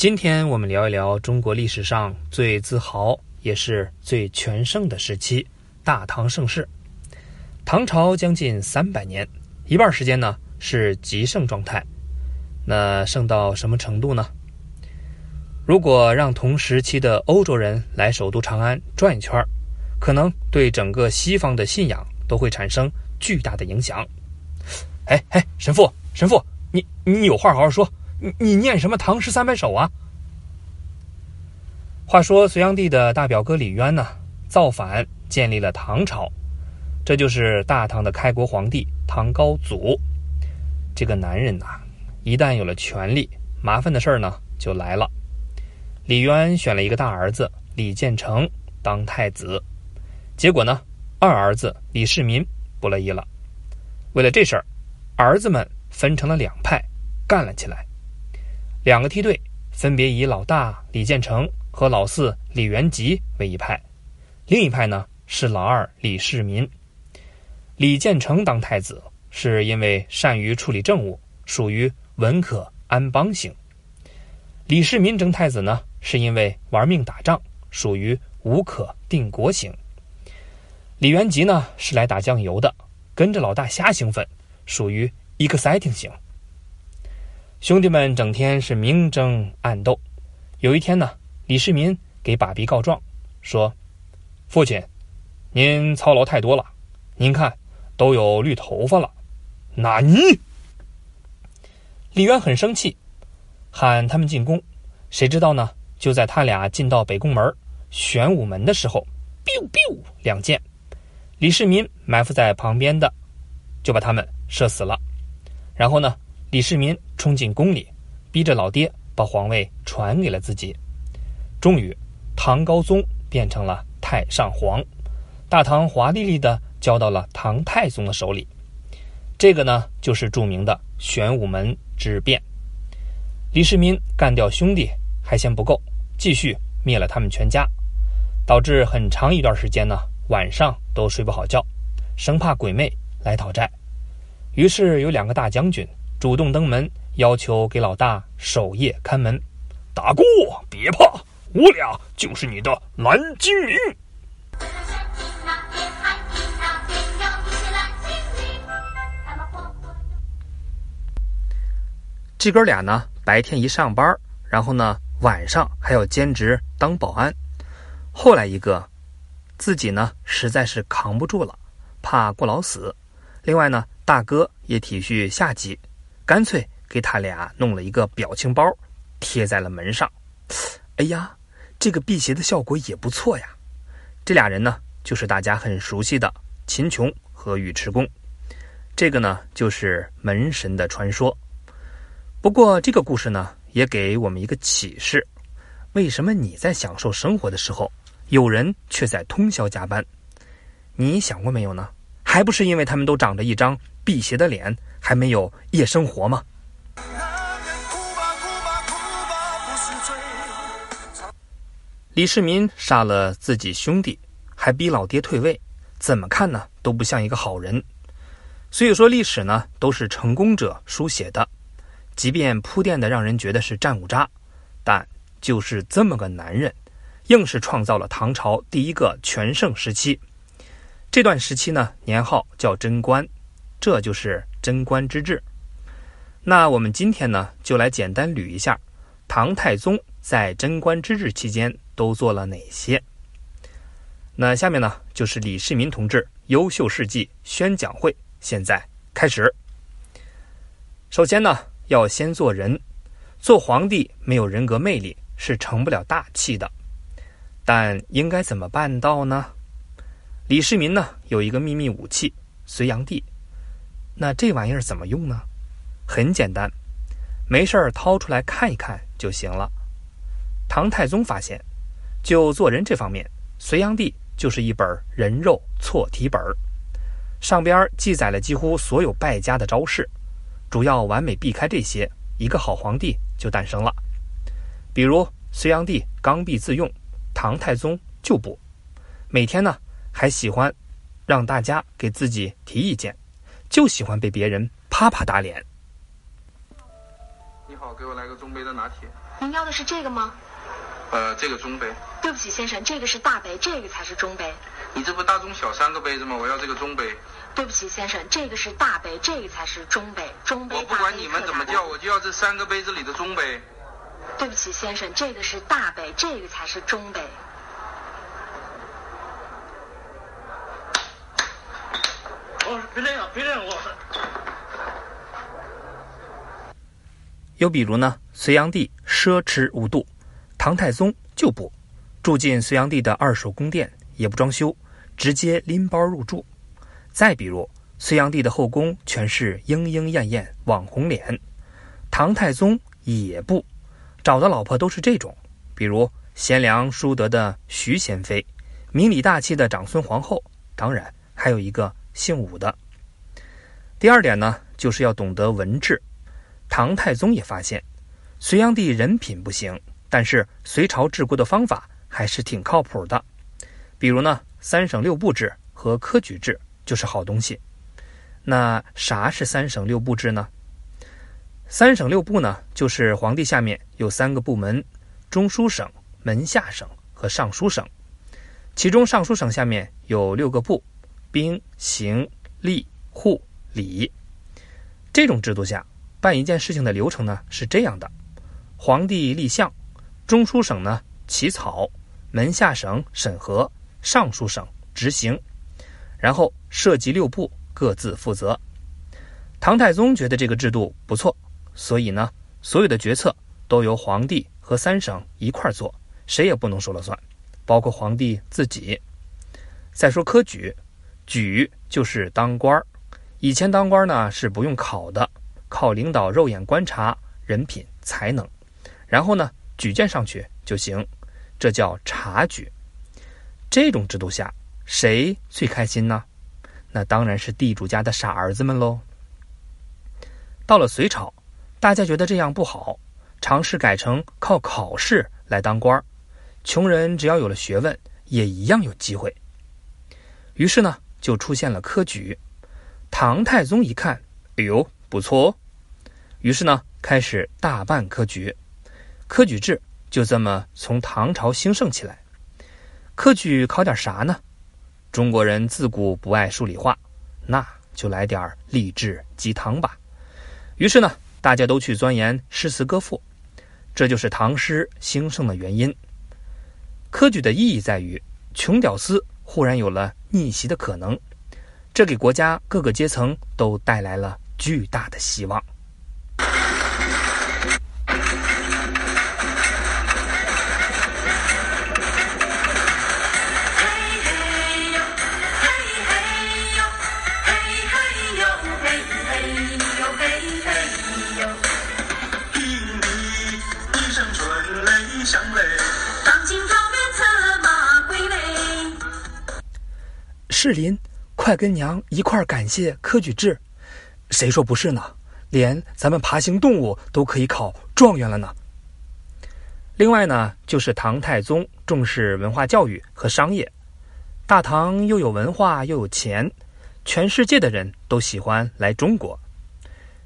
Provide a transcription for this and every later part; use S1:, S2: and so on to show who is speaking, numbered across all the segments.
S1: 今天我们聊一聊中国历史上最自豪也是最全盛的时期——大唐盛世。唐朝将近三百年，一半时间呢是极盛状态。那盛到什么程度呢？如果让同时期的欧洲人来首都长安转一圈可能对整个西方的信仰都会产生巨大的影响。哎哎，神父，神父，你你有话好好说。你你念什么唐诗三百首啊？话说隋炀帝的大表哥李渊呢，造反建立了唐朝，这就是大唐的开国皇帝唐高祖。这个男人呐，一旦有了权力，麻烦的事儿呢就来了。李渊选了一个大儿子李建成当太子，结果呢，二儿子李世民不乐意了。为了这事儿，儿子们分成了两派，干了起来。两个梯队分别以老大李建成和老四李元吉为一派，另一派呢是老二李世民。李建成当太子是因为善于处理政务，属于文可安邦型；李世民争太子呢是因为玩命打仗，属于无可定国型。李元吉呢是来打酱油的，跟着老大瞎兴奋，属于 exciting 型。兄弟们整天是明争暗斗。有一天呢，李世民给爸比告状，说：“父亲，您操劳太多了，您看都有绿头发了。”那你？李渊很生气，喊他们进宫。谁知道呢？就在他俩进到北宫门玄武门的时候，biu biu 两箭，李世民埋伏在旁边的，就把他们射死了。然后呢？李世民冲进宫里，逼着老爹把皇位传给了自己。终于，唐高宗变成了太上皇，大唐华丽丽的交到了唐太宗的手里。这个呢，就是著名的玄武门之变。李世民干掉兄弟还嫌不够，继续灭了他们全家，导致很长一段时间呢，晚上都睡不好觉，生怕鬼魅来讨债。于是有两个大将军。主动登门，要求给老大守夜看门。大哥，别怕，我俩就是你的蓝精灵。这哥俩呢，白天一上班，然后呢，晚上还要兼职当保安。后来一个，自己呢实在是扛不住了，怕过劳死。另外呢，大哥也体恤下级。干脆给他俩弄了一个表情包，贴在了门上。哎呀，这个辟邪的效果也不错呀。这俩人呢，就是大家很熟悉的秦琼和尉迟恭。这个呢，就是门神的传说。不过这个故事呢，也给我们一个启示：为什么你在享受生活的时候，有人却在通宵加班？你想过没有呢？还不是因为他们都长着一张辟邪的脸。还没有夜生活吗？李世民杀了自己兄弟，还逼老爹退位，怎么看呢都不像一个好人。所以说历史呢都是成功者书写的，即便铺垫的让人觉得是战五渣，但就是这么个男人，硬是创造了唐朝第一个全盛时期。这段时期呢年号叫贞观，这就是。贞观之治，那我们今天呢，就来简单捋一下唐太宗在贞观之治期间都做了哪些。那下面呢，就是李世民同志优秀事迹宣讲会，现在开始。首先呢，要先做人，做皇帝没有人格魅力是成不了大器的。但应该怎么办到呢？李世民呢，有一个秘密武器——隋炀帝。那这玩意儿怎么用呢？很简单，没事儿掏出来看一看就行了。唐太宗发现，就做人这方面，隋炀帝就是一本人肉错题本，上边记载了几乎所有败家的招式，主要完美避开这些，一个好皇帝就诞生了。比如隋炀帝刚愎自用，唐太宗就不，每天呢还喜欢让大家给自己提意见。就喜欢被别人啪啪打脸。
S2: 你好，给我来个中杯的拿铁。
S3: 您要的是这个吗？
S2: 呃，这个中杯。
S3: 对不起，先生，这个是大杯，这个才是中杯。
S2: 你这不大中小三个杯子吗？我要这个中杯。
S3: 对不起，先生，这个是大杯，这个才是中杯。中杯。
S2: 我不管你们怎么叫，我就要这三个杯子里的中杯。
S3: 对不起，先生，这个是大杯，这个才是中杯。
S4: 哦，别这样，别这样，我。
S1: 又比如呢，隋炀帝奢侈无度，唐太宗就不，住进隋炀帝的二手宫殿，也不装修，直接拎包入住。再比如，隋炀帝的后宫全是莺莺燕燕、网红脸，唐太宗也不，找的老婆都是这种，比如贤良淑德的徐贤妃，明理大气的长孙皇后，当然还有一个。姓武的。第二点呢，就是要懂得文治。唐太宗也发现，隋炀帝人品不行，但是隋朝治国的方法还是挺靠谱的。比如呢，三省六部制和科举制就是好东西。那啥是三省六部制呢？三省六部呢，就是皇帝下面有三个部门：中书省、门下省和尚书省。其中尚书省下面有六个部。兵、刑、吏、户、礼，这种制度下办一件事情的流程呢是这样的：皇帝立项，中书省呢起草，门下省审核，尚书省执行，然后涉及六部各自负责。唐太宗觉得这个制度不错，所以呢，所有的决策都由皇帝和三省一块做，谁也不能说了算，包括皇帝自己。再说科举。举就是当官儿，以前当官呢是不用考的，靠领导肉眼观察人品才能，然后呢举荐上去就行，这叫察举。这种制度下，谁最开心呢？那当然是地主家的傻儿子们喽。到了隋朝，大家觉得这样不好，尝试改成靠考试来当官儿，穷人只要有了学问，也一样有机会。于是呢。就出现了科举，唐太宗一看，哎呦，不错哦，于是呢，开始大办科举，科举制就这么从唐朝兴盛起来。科举考点啥呢？中国人自古不爱数理化，那就来点励志鸡汤吧。于是呢，大家都去钻研诗词歌赋，这就是唐诗兴盛的原因。科举的意义在于，穷屌丝忽然有了。逆袭的可能，这给国家各个阶层都带来了巨大的希望。士林，快跟娘一块儿感谢科举制。谁说不是呢？连咱们爬行动物都可以考状元了呢。另外呢，就是唐太宗重视文化教育和商业。大唐又有文化又有钱，全世界的人都喜欢来中国。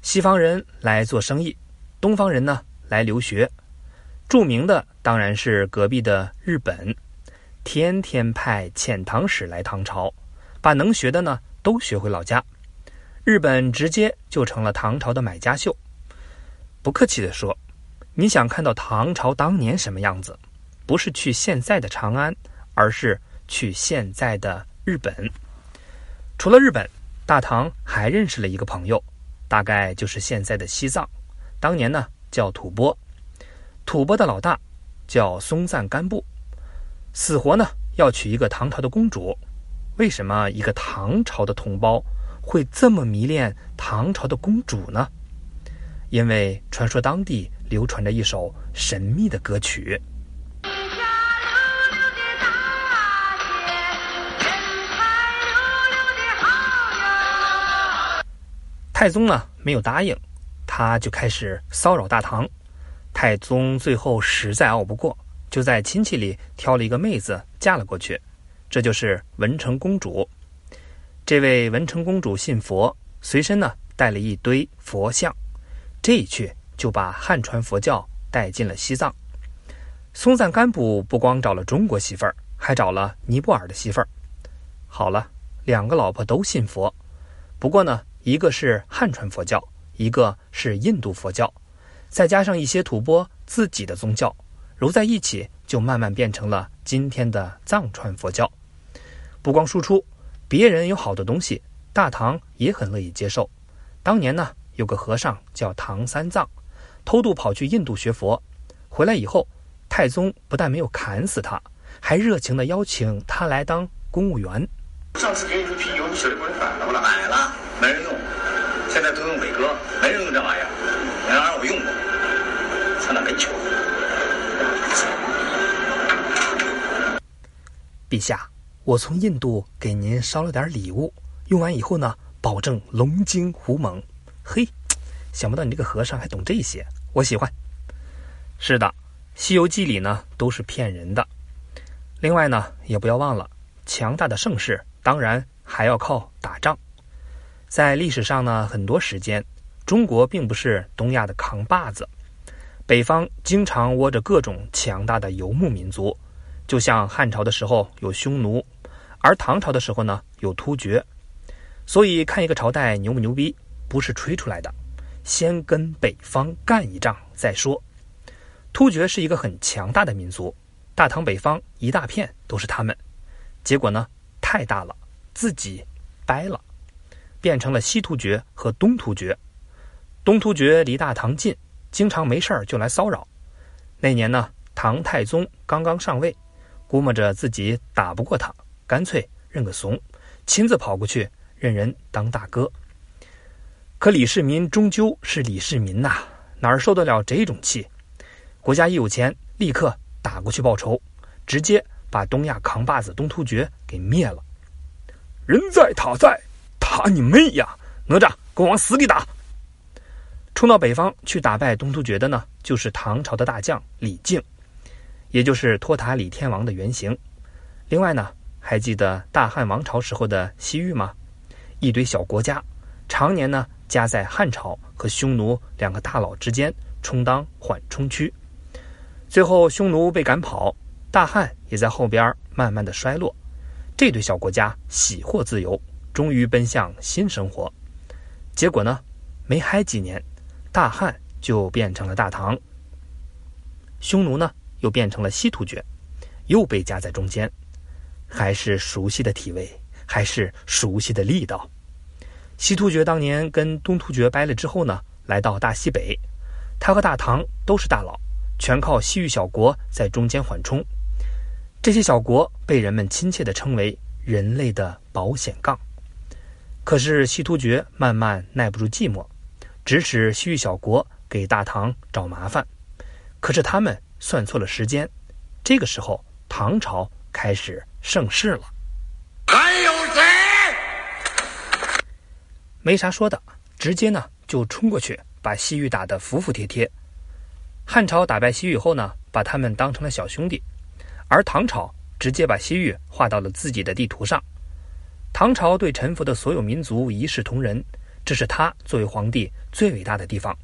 S1: 西方人来做生意，东方人呢来留学。著名的当然是隔壁的日本，天天派遣唐使来唐朝。把能学的呢都学回老家，日本直接就成了唐朝的买家秀。不客气地说，你想看到唐朝当年什么样子，不是去现在的长安，而是去现在的日本。除了日本，大唐还认识了一个朋友，大概就是现在的西藏，当年呢叫吐蕃。吐蕃的老大叫松赞干布，死活呢要娶一个唐朝的公主。为什么一个唐朝的同胞会这么迷恋唐朝的公主呢？因为传说当地流传着一首神秘的歌曲。太宗呢没有答应，他就开始骚扰大唐。太宗最后实在拗不过，就在亲戚里挑了一个妹子嫁了过去。这就是文成公主。这位文成公主信佛，随身呢带了一堆佛像。这一去就把汉传佛教带进了西藏。松赞干布不光找了中国媳妇儿，还找了尼泊尔的媳妇儿。好了，两个老婆都信佛，不过呢，一个是汉传佛教，一个是印度佛教，再加上一些吐蕃自己的宗教，揉在一起，就慢慢变成了今天的藏传佛教。不光输出，别人有好的东西，大唐也很乐意接受。当年呢，有个和尚叫唐三藏，偷渡跑去印度学佛，回来以后，太宗不但没有砍死他，还热情地邀请他来当公务员。
S4: 上次给你的啤酒，你舍得给我反了不了？买了，没人用。现在都用伟哥，没人用这玩意儿。那玩意儿我用过，才能跟球。
S1: 陛下，我从印度给您捎了点礼物，用完以后呢？保证龙精虎猛，嘿，想不到你这个和尚还懂这些，我喜欢。是的，《西游记》里呢都是骗人的。另外呢，也不要忘了，强大的盛世当然还要靠打仗。在历史上呢，很多时间，中国并不是东亚的扛把子，北方经常窝着各种强大的游牧民族，就像汉朝的时候有匈奴，而唐朝的时候呢有突厥。所以，看一个朝代牛不牛逼，不是吹出来的，先跟北方干一仗再说。突厥是一个很强大的民族，大唐北方一大片都是他们。结果呢，太大了，自己掰了，变成了西突厥和东突厥。东突厥离大唐近，经常没事儿就来骚扰。那年呢，唐太宗刚刚上位，估摸着自己打不过他，干脆认个怂，亲自跑过去。认人当大哥，可李世民终究是李世民呐，哪受得了这种气？国家一有钱，立刻打过去报仇，直接把东亚扛把子东突厥给灭了。人在塔在，塔你妹呀！哪吒，给我往死里打！冲到北方去打败东突厥的呢，就是唐朝的大将李靖，也就是托塔李天王的原型。另外呢，还记得大汉王朝时候的西域吗？一堆小国家，常年呢夹在汉朝和匈奴两个大佬之间，充当缓冲区。最后匈奴被赶跑，大汉也在后边慢慢的衰落。这对小国家喜获自由，终于奔向新生活。结果呢，没嗨几年，大汉就变成了大唐，匈奴呢又变成了西突厥，又被夹在中间，还是熟悉的体位。还是熟悉的力道。西突厥当年跟东突厥掰了之后呢，来到大西北，他和大唐都是大佬，全靠西域小国在中间缓冲。这些小国被人们亲切地称为“人类的保险杠”。可是西突厥慢慢耐不住寂寞，指使西域小国给大唐找麻烦。可是他们算错了时间，这个时候唐朝开始盛世了。还有谁没啥说的，直接呢就冲过去，把西域打得服服帖帖。汉朝打败西域后呢，把他们当成了小兄弟，而唐朝直接把西域划到了自己的地图上。唐朝对臣服的所有民族一视同仁，这是他作为皇帝最伟大的地方。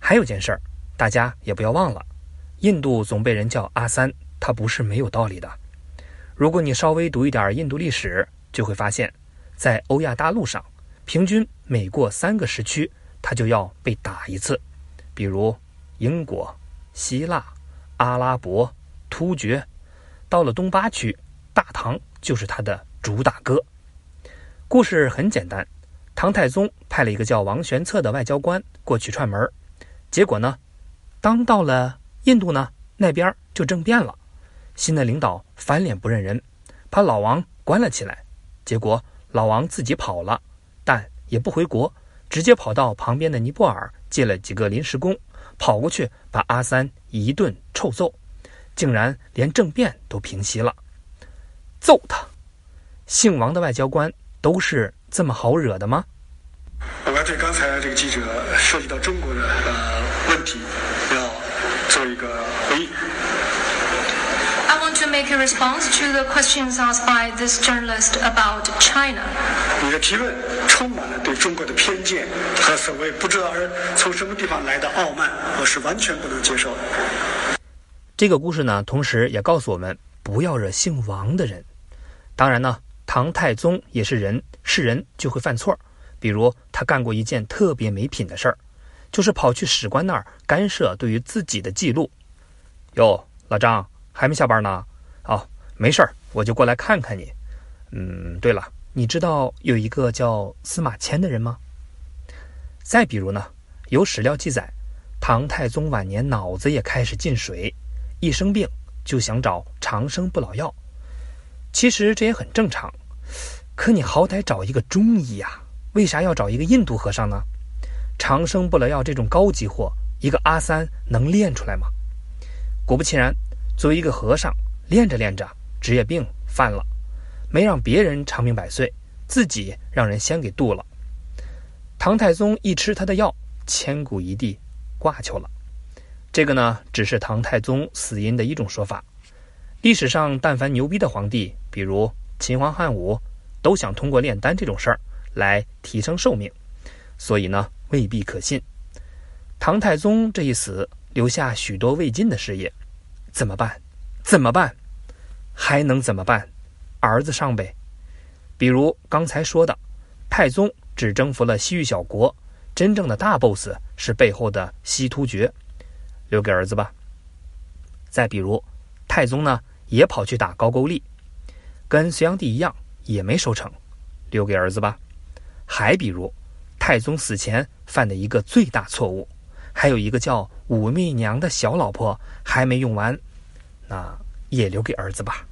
S1: 还有件事儿，大家也不要忘了，印度总被人叫阿三，他不是没有道理的。如果你稍微读一点印度历史，就会发现，在欧亚大陆上。平均每过三个时区，他就要被打一次。比如英国、希腊、阿拉伯、突厥，到了东八区，大唐就是他的主打歌。故事很简单，唐太宗派了一个叫王玄策的外交官过去串门，结果呢，当到了印度呢，那边就政变了，新的领导翻脸不认人，把老王关了起来，结果老王自己跑了。但也不回国，直接跑到旁边的尼泊尔借了几个临时工，跑过去把阿三一顿臭揍，竟然连政变都平息了。揍他！姓王的外交官都是这么好惹的吗？
S5: 我要对刚才这个记者涉及到中国的呃问题，要做一个回应。
S6: I want to make he responds to the questions asked by this journalist about China.
S5: 你的提问充满了对中国的偏见和所谓不知道而从什么地方来的傲慢，我是完全不能接受的。
S1: 这个故事呢，同时也告诉我们不要惹姓王的人。当然呢，唐太宗也是人，是人就会犯错。比如他干过一件特别没品的事儿，就是跑去史官那儿干涉对于自己的记录。哟，老张还没下班呢？哦，没事儿，我就过来看看你。嗯，对了，你知道有一个叫司马迁的人吗？再比如呢，有史料记载，唐太宗晚年脑子也开始进水。一生病就想找长生不老药，其实这也很正常。可你好歹找一个中医呀，为啥要找一个印度和尚呢？长生不老药这种高级货，一个阿三能练出来吗？果不其然，作为一个和尚，练着练着职业病犯了，没让别人长命百岁，自己让人先给渡了。唐太宗一吃他的药，千古一帝，挂球了。这个呢，只是唐太宗死因的一种说法。历史上，但凡牛逼的皇帝，比如秦皇汉武，都想通过炼丹这种事儿来提升寿命，所以呢，未必可信。唐太宗这一死，留下许多未尽的事业，怎么办？怎么办？还能怎么办？儿子上呗。比如刚才说的，太宗只征服了西域小国，真正的大 boss 是背后的西突厥。留给儿子吧。再比如，太宗呢也跑去打高句丽，跟隋炀帝一样也没收成，留给儿子吧。还比如，太宗死前犯的一个最大错误，还有一个叫武媚娘的小老婆还没用完，那也留给儿子吧。